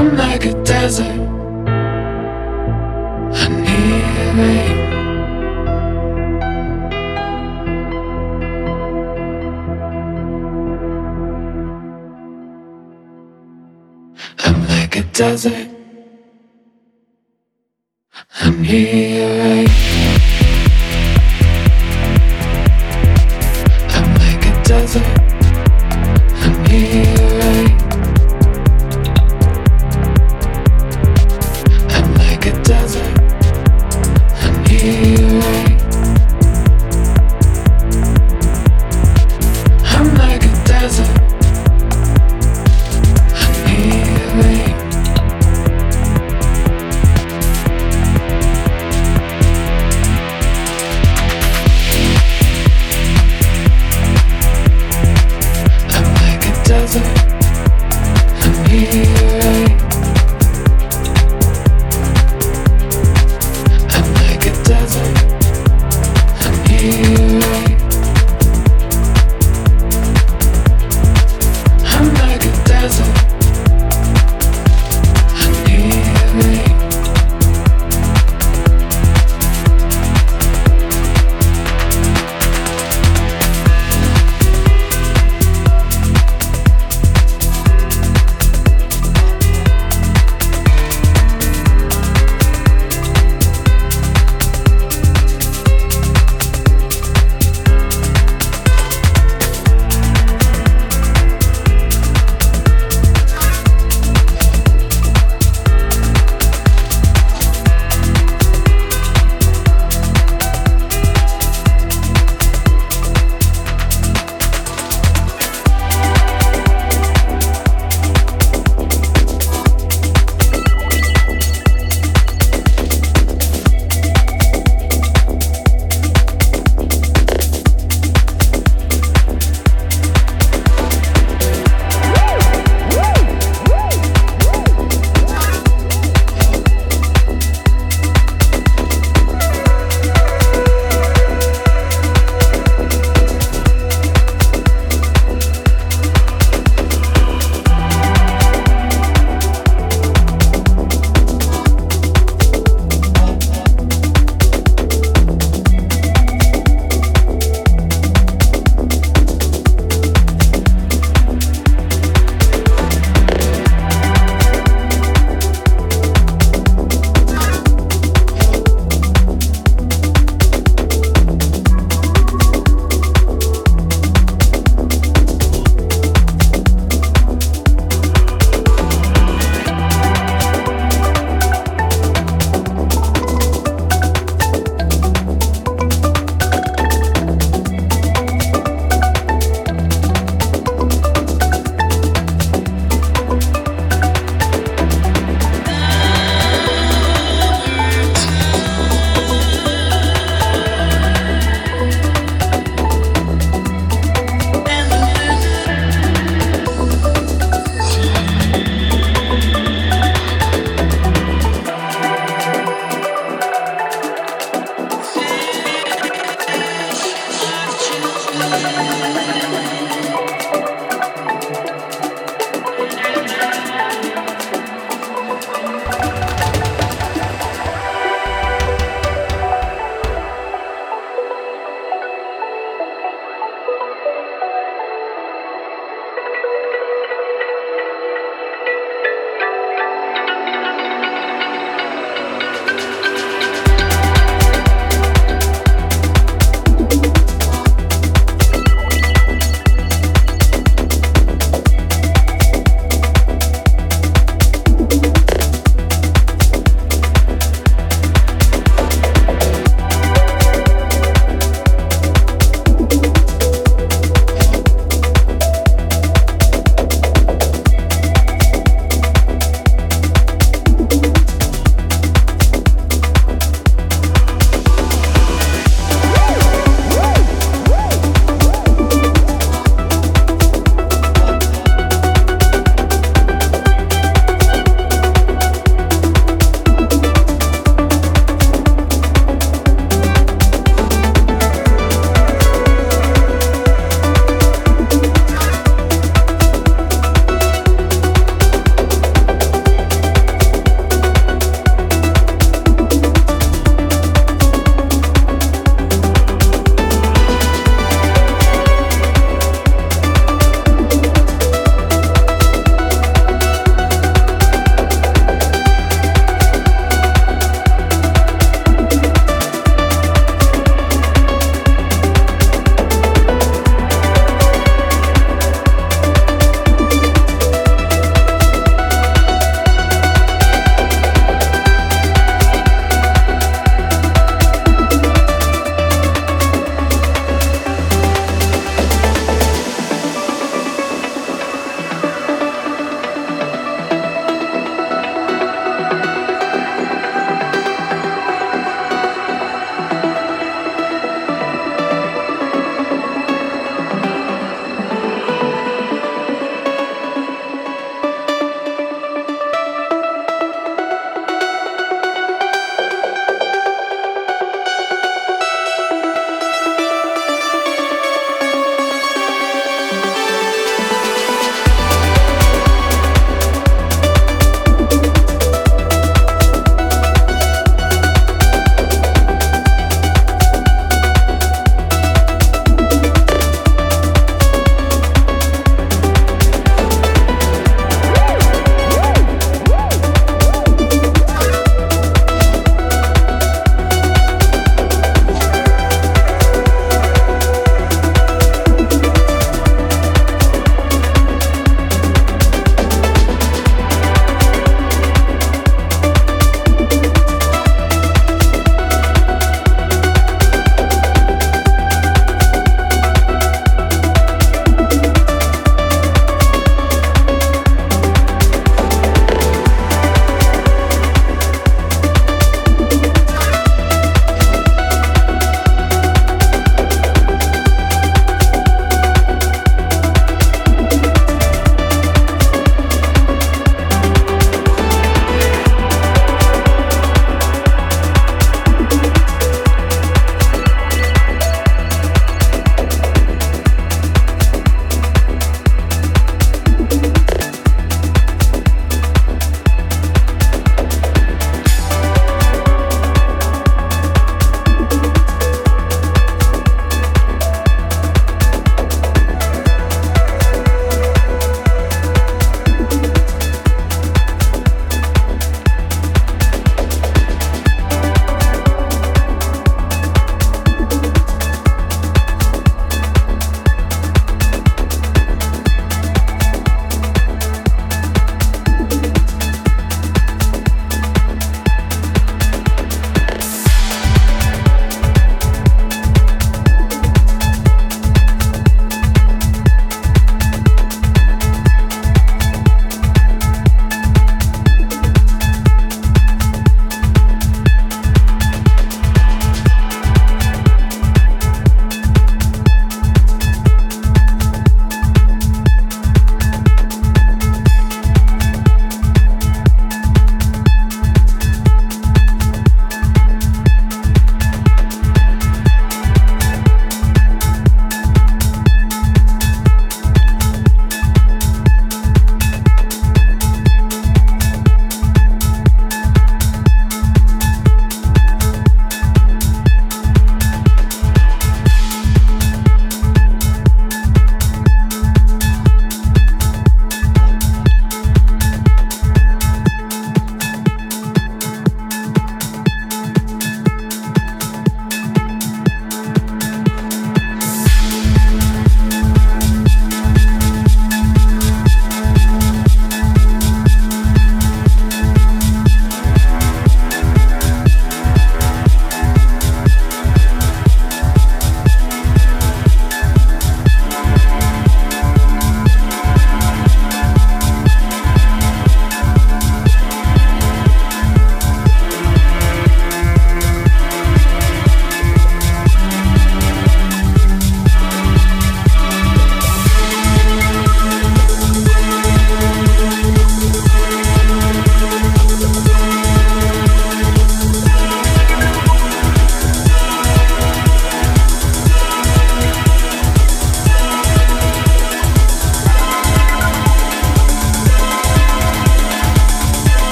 I'm like a desert. I need rain. I'm like a desert. I need rain.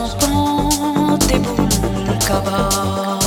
j'entends tes boules cabas.